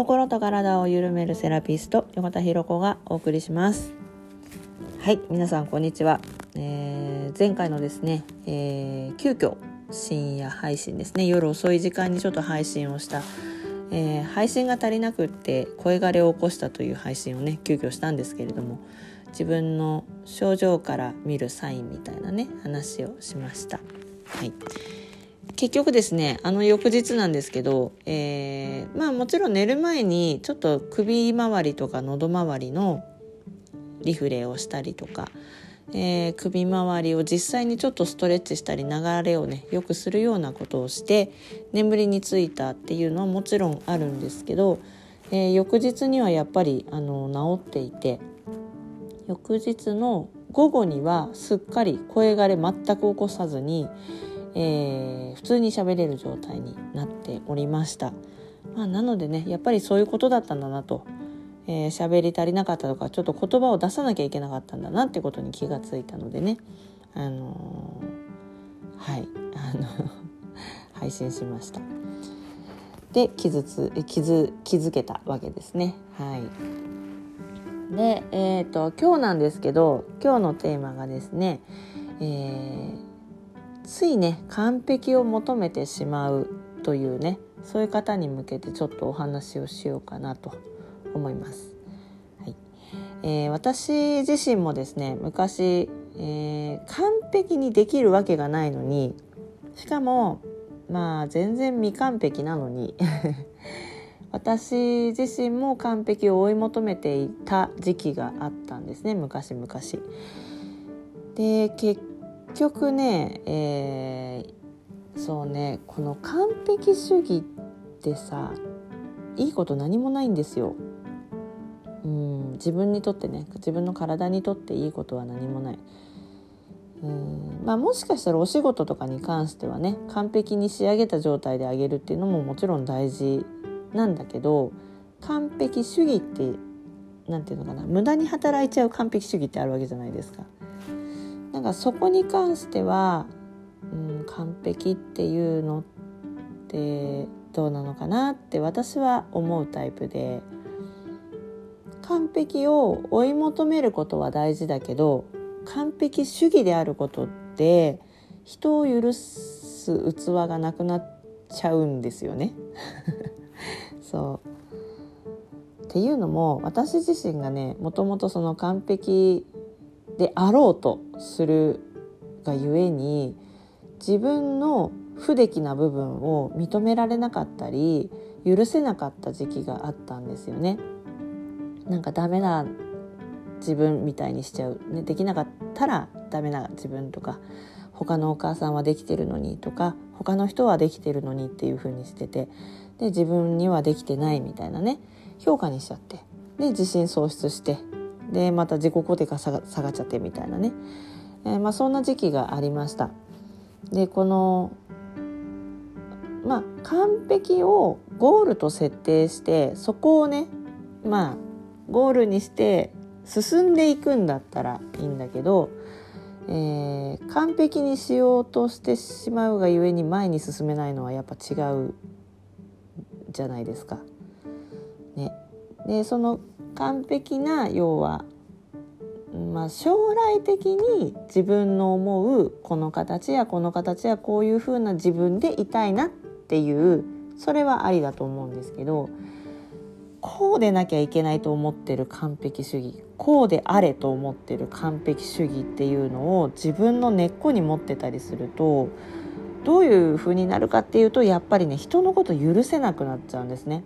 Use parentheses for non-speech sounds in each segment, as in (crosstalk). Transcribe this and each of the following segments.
心と体を緩めるセラピスト横田博子がお送りします。はい皆さんこんにちは、えー、前回のですね、えー、急遽深夜配信ですね。夜遅い時間にちょっと配信をした、えー、配信が足りなくって声枯れを起こしたという配信をね急遽したんですけれども自分の症状から見るサインみたいなね話をしました。はい。結局ですねあの翌日なんですけど、えー、まあもちろん寝る前にちょっと首周りとか喉周りのリフレをしたりとか、えー、首周りを実際にちょっとストレッチしたり流れをねよくするようなことをして眠りについたっていうのはもちろんあるんですけど、えー、翌日にはやっぱりあの治っていて翌日の午後にはすっかり声がれ全く起こさずにえー、普通に喋れる状態になっておりました。まあ、なのでねやっぱりそういうことだったんだなと。えー、喋り足りなかったとかちょっと言葉を出さなきゃいけなかったんだなってことに気がついたのでね。あのー、はい。あの (laughs) 配信しました。で気づつ気づ気づけたわけですね。はい。でえっ、ー、と今日なんですけど今日のテーマがですね、えーついね完璧を求めてしまうというねそういう方に向けてちょっとお話をしようかなと思います。はいえー、私自身もですね昔、えー、完璧にできるわけがないのにしかもまあ全然未完璧なのに (laughs) 私自身も完璧を追い求めていた時期があったんですね昔々。で結局ね、えー、そうねこの完璧主義ってさいいこと何もないんですよ。うん自分にとってね自分の体にとっていいことは何もない。うんまあ、もしかしたらお仕事とかに関してはね完璧に仕上げた状態であげるっていうのももちろん大事なんだけど完璧主義って何て言うのかな無駄に働いちゃう完璧主義ってあるわけじゃないですか。なんかそこに関しては、うん、完璧っていうのってどうなのかなって私は思うタイプで完璧を追い求めることは大事だけど完璧主義であることって人を許す器がなくなっちゃうんですよね。(laughs) そうっていうのも私自身がねもともとその完璧であろうとするがゆえに自分の不出来な部分を認められなかったり許せなかった時期があったんですよね。なんかダメな自分みたいにしちゃう、ね、できなかったらダメな自分とか他のお母さんはできてるのにとか他の人はできてるのにっていう風にしててで自分にはできてないみたいなね評価にしちゃってで自信喪失してでまた自己肯定が下が下がっちゃってみたいなね、えー、まあ、そんな時期がありました。でこのまあ完璧をゴールと設定してそこをねまあゴールにして進んでいくんだったらいいんだけど、えー、完璧にしようとしてしまうがゆえに前に進めないのはやっぱ違うじゃないですか。ね、でその完璧な要は、まあ、将来的に自分の思うこの形やこの形やこういう風な自分でいたいなっていうそれはありだと思うんですけどこうでなきゃいけないと思ってる完璧主義こうであれと思ってる完璧主義っていうのを自分の根っこに持ってたりするとどういう風になるかっていうとやっぱりね人のこと許せなくなっちゃうんですね。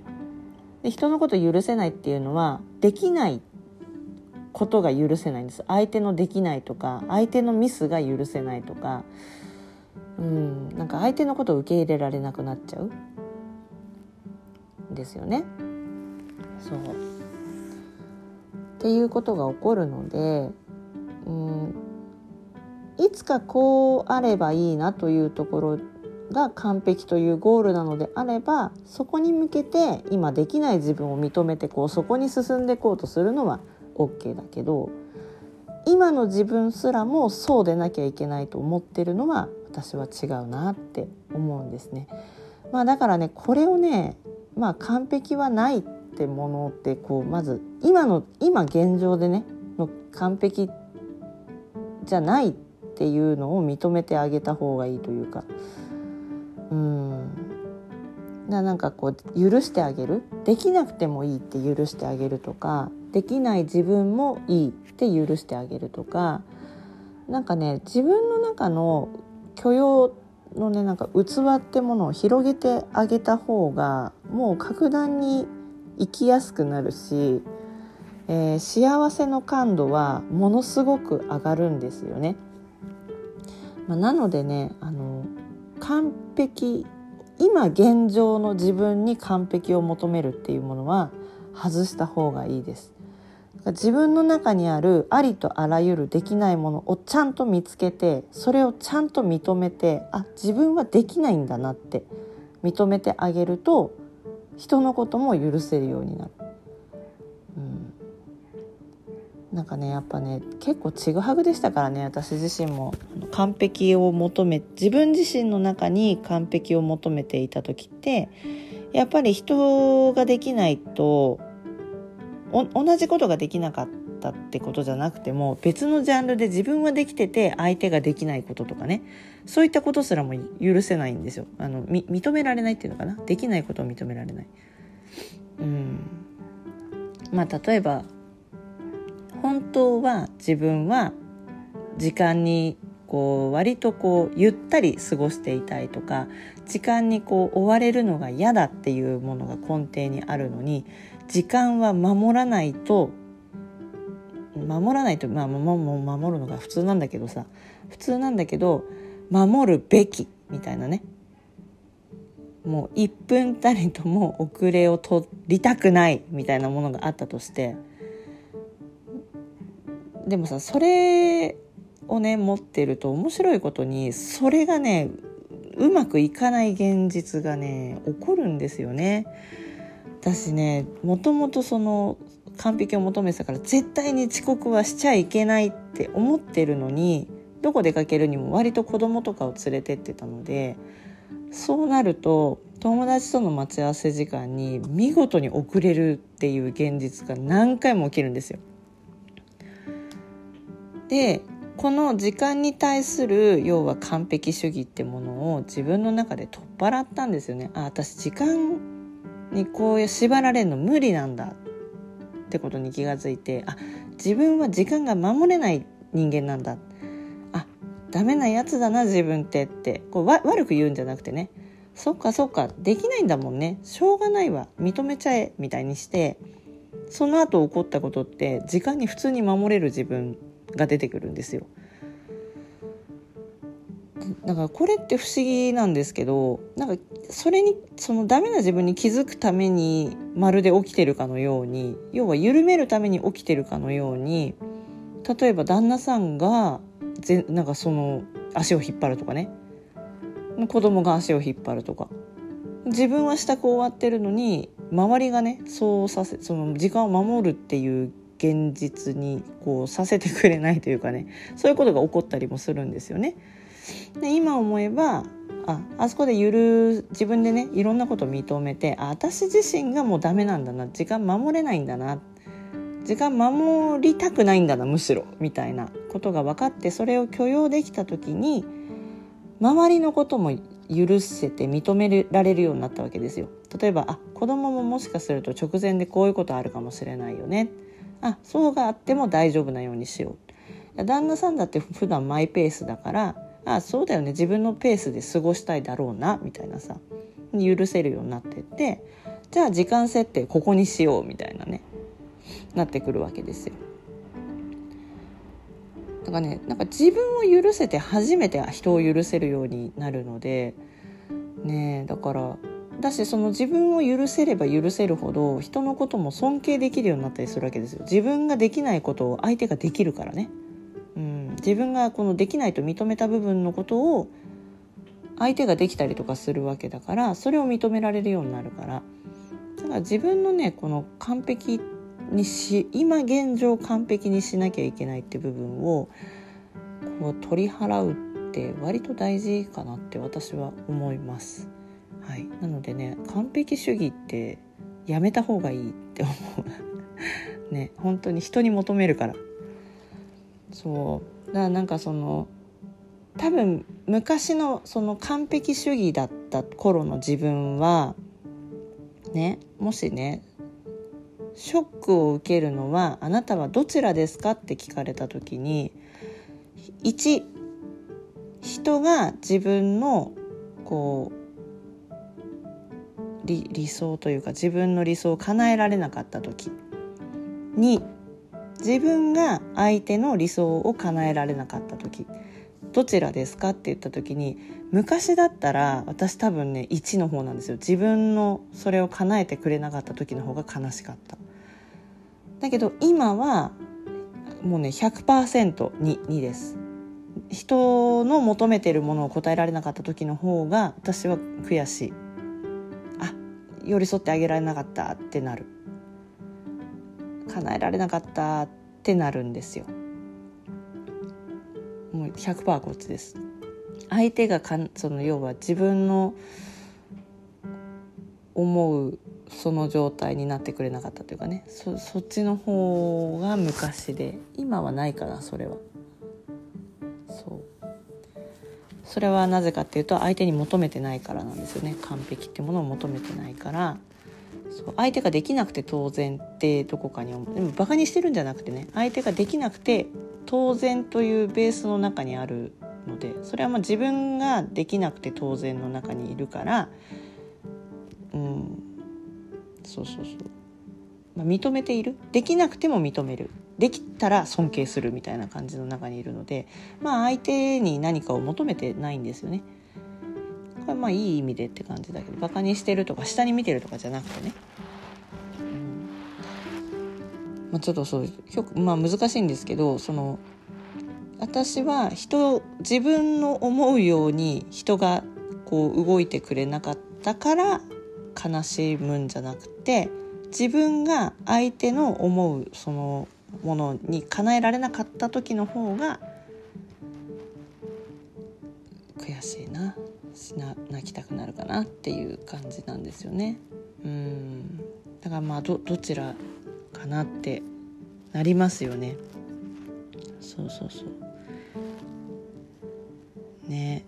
で人のこと許せないっていうのはできないことが許せないんです。相手のできないとか相手のミスが許せないとか。うんなんか相手のことを受け入れられなくなっちゃう。ですよね。そう。っていうことが起こるのでうんいつかこうあればいいなというところが完璧というゴールなのであればそこに向けて今できない自分を認めてこうそこに進んでいこうとするのは OK だけど今の自分すらもそうでなきゃいけないと思ってるのは私は違うなって思うんですね。まあ、だからねこれをね、まあ、完璧はないっってものってこうまず今の今現状でねの完璧じゃないっていうのを認めてあげた方がいいというかうんななんかこう許してあげる？できなくてもいいって許してあげるとかできない自分もいいって許してあげるとかなんかね自分の中の許容のねなんか器ってものを広げてあげた方がもう格段に生きやすくなるし、えー、幸せの感度はものすごく上がるんですよね。まあ、なのでねあの完璧今現状の自分に完璧を求めるっていうものは外した方がいいです。自分の中にあるありとあらゆるできないものをちゃんと見つけてそれをちゃんと認めてあ自分はできないんだなって認めてあげると人のことも許せるようになる。なんかねやっぱね結構ちぐはぐでしたからね私自身も。完璧を求め自分自身の中に完璧を求めていた時ってやっぱり人ができないと同じことができなかったってことじゃなくても別のジャンルで自分はできてて相手ができないこととかねそういったことすらも許せないんですよ。あの認められないっていうのかな？できないことを認められない。うん。まあ例えば当は自分は時間にこう割とこうゆったり過ごしていたいとか時間にこう追われるのが嫌だっていうものが根底にあるのに時間は守らないと守らないとまあ守るのが普通なんだけどさ普通なんだけど守るべきみたいなね。もう1分たりとも遅れを取りたくないみたいなものがあったとしてでもさそれをね持ってると面白いことにそれがねうまくいかない現実がね起こるんですよね。私ねもともとその完璧を求めてたから絶対に遅刻はしちゃいけないって思ってるのにどこ出かけるにも割と子供とかを連れてってたのでそうなると友達との待ち合わせ時間に見事に遅れるっていう現実が何回も起きるんですよ。でこの時間に対する要は完璧主義ってものを自分の中で取っ払ったんですよね。あ私時間にこう縛られるの無理なんだってことに気がついてあ自分は時間が守れない人間なんだ。あダメなやつだな自分ってってこう悪く言うんじゃなくてね。そっかそっかできないんだもんね。しょうがないわ。認めちゃえみたいにしてその後起こったことって時間に普通に守れる自分。が出てくるんですよ。だからこれって不思議なんですけどなんかそれにそのダメな自分に気づくためにまるで起きてるかのように要は緩めるために起きてるかのように例えば旦那さんがぜなんかその足を引っ張るとかね子供が足を引っ張るとか自分は支度終わってるのに周りがねそうさせその時間を守るっていう現実にこうさせてくれないというかねそういうことが起こったりもするんですよね。で今思えばああそこでゆる自分でねいろんなことを認めてあ私自身がもうダメなんだな時間守れないんだな時間守りたくないんだなむしろみたいなことが分かってそれを許容できた時に周りのことも許せて認められるようになったわけですよ。例えばあ子供ももしかすると直前でこういうことあるかもしれないよね。あそうがあっても大丈夫なようにしよう。旦那さんだって普段マイペースだからあそうだよね自分のペースで過ごしたいだろうなみたいなさ許せるようになってってじゃあ時間設定ここにしようみたいなねなってくるわけですよ。だからねなんか自分を許せて初めて人を許せるようになるのでねだからだしその自分を許せれば許せるほど人のことも尊敬できるようになったりするわけですよ。自分ができないことを相手ができるからね。うん、自分がこのできないと認めた部分のことを相手ができたりとかするわけだからそれを認められるようになるからだから自分のねこの完璧にし今現状完璧にしなきゃいけないって部分をこう取り払うって割と大事かなって私は思います。はい、なのでね完璧主義ってやめた方がいいって思う。ね本当に人に求めるから。そう。だからなんかその多分昔のその完璧主義だった頃の自分はねもしねショックを受けるのはあなたはどちらですかって聞かれた時に1人が自分のこう理理想というか自分の理想を叶えられなかった時に自分が相手の理想を叶えられなかった時どちらですかって言った時に昔だったら私多分ね1の方なんですよ。自分のそれを叶えてくれなかった時の方が悲しかった。だけど今はもうね100%に2です。人の求めてるものを答えられなかった時の方が私は悔しい。寄り添ってあげられなかったってなる。叶えられなかったってなるんですよ。もう100%こっちです。相手がかんその要は自分の思うその状態になってくれなかったというかね。そそっちの方が昔で今はないかなそれは。それはなぜかっていうと相手に求めてないからなんですよね。完璧ってものを求めてないから。そう相手ができなくて当然ってどこかに思う。でもバカにしてるんじゃなくてね相手ができなくて当然というベースの中にあるのでそれはまあ自分ができなくて当然の中にいるから。うん。そうそうそう、まあ、認めているできなくても認めるできたら尊敬するみたいな感じの中にいるのでまあ相手に何かを求めてないんですよね。これまあいい意味でって感じだけどバカにしてるとか下に見てるとかじゃなくてね。まあ、ちょっとそうまあ難しいんですけどその私は人自分の思うように人がこう動いてくれなかったから悲しむんじゃなくて自分が相手の思うそのものに叶えられなかった時の方が悔しいな泣きたくなるかなっていう感じなんですよね。うんだからまあどどちらかなってなりますよね。そうそうそう。ね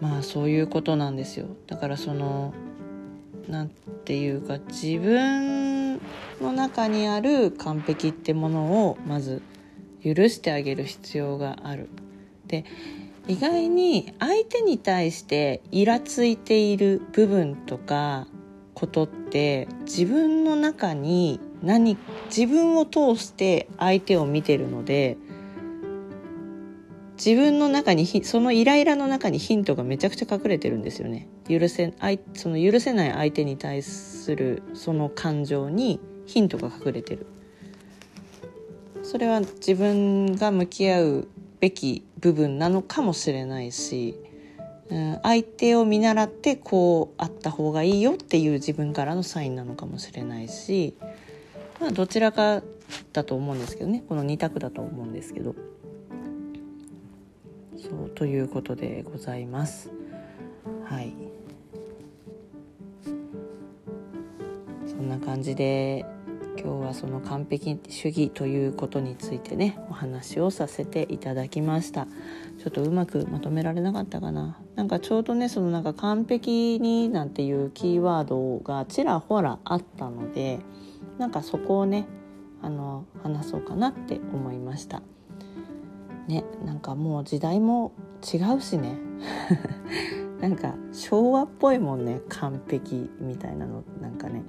まあそういうことなんですよ。だからそのなんていうか自分の中にある完璧ってものをまず許してあげる必要がある。で意外に相手に対してイラついている部分とかことって自分の中に何自分を通して相手を見てるので自分の中にそのイライラの中にヒントがめちゃくちゃ隠れてるんですよね。許せその許せない相手に対するその感情にヒントが隠れてる。それは自分が向き合うべき部分なのかもしれないし、うん、相手を見習ってこうあった方がいいよっていう自分からのサインなのかもしれないし、まあ、どちらかだと思うんですけどね。この2択だと思うんですけど。そうということでございます。はい。そんな感じで今日はその完璧主義ということについてねお話をさせていただきました。ちょっとうまくまとめられなかったかな。なんかちょうどねそのなんか完璧になんていうキーワードがちらほらあったのでなんかそこをねあの話そうかなって思いました。ねなんかもう時代も違うしね。(laughs) なんか昭和っぽいもんね完璧みたいなの。なんかね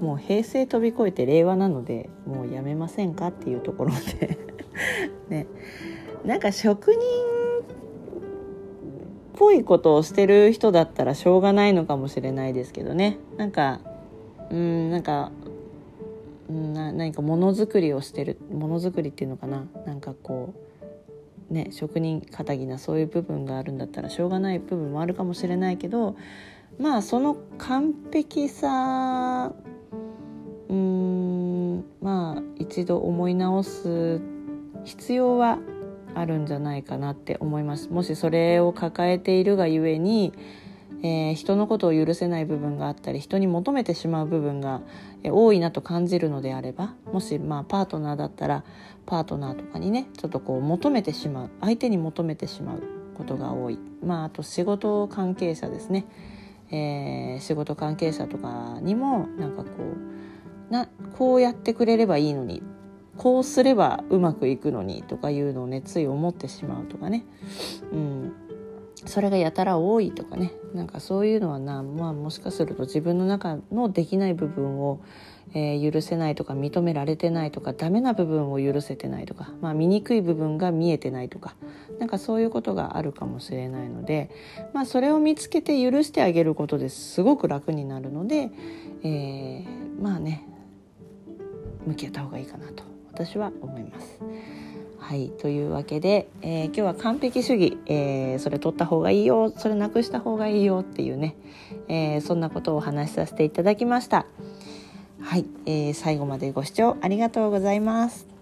もう平成飛び越えて令和なのでもうやめませんかっていうところで。(laughs) ね。なんか職人っぽいことをしてる人だったらしょうがないのかもしれないですけどね。なんかうんなんかな何かものづくりをしてるものづくりっていうのかな。なんかこうね職人かたぎなそういう部分があるんだったらしょうがない部分もあるかもしれないけどまあその完璧さうんまあ一度思い直す必要はあるんじゃないかなって思います。もしそれを抱えているがゆえに、えー、人のことを許せない部分があったり人に求めてしまう部分が、多いなと感じるのであればもしまあパートナーだったらパートナーとかにねちょっとこう求めてしまう相手に求めてしまうことが多い、まあ、あと仕事関係者ですね、えー、仕事関係者とかにもなんかこうなこうやってくれればいいのにこうすればうまくいくのにとかいうのをねつい思ってしまうとかね、うん、それがやたら多いとかねなんかそういうのはな、まあ、もしかすると自分の中のできない部分を、えー、許せないとか認められてないとかダメな部分を許せてないとか、まあ、醜い部分が見えてないとかなんかそういうことがあるかもしれないので、まあ、それを見つけて許してあげることですごく楽になるので、えー、まあね向き合った方がいいかなと私は思います。はいというわけで、えー、今日は完璧主義、えー、それ取った方がいいよそれなくした方がいいよっていうね、えー、そんなことをお話しさせていただきました。はい、えー、最後までご視聴ありがとうございます。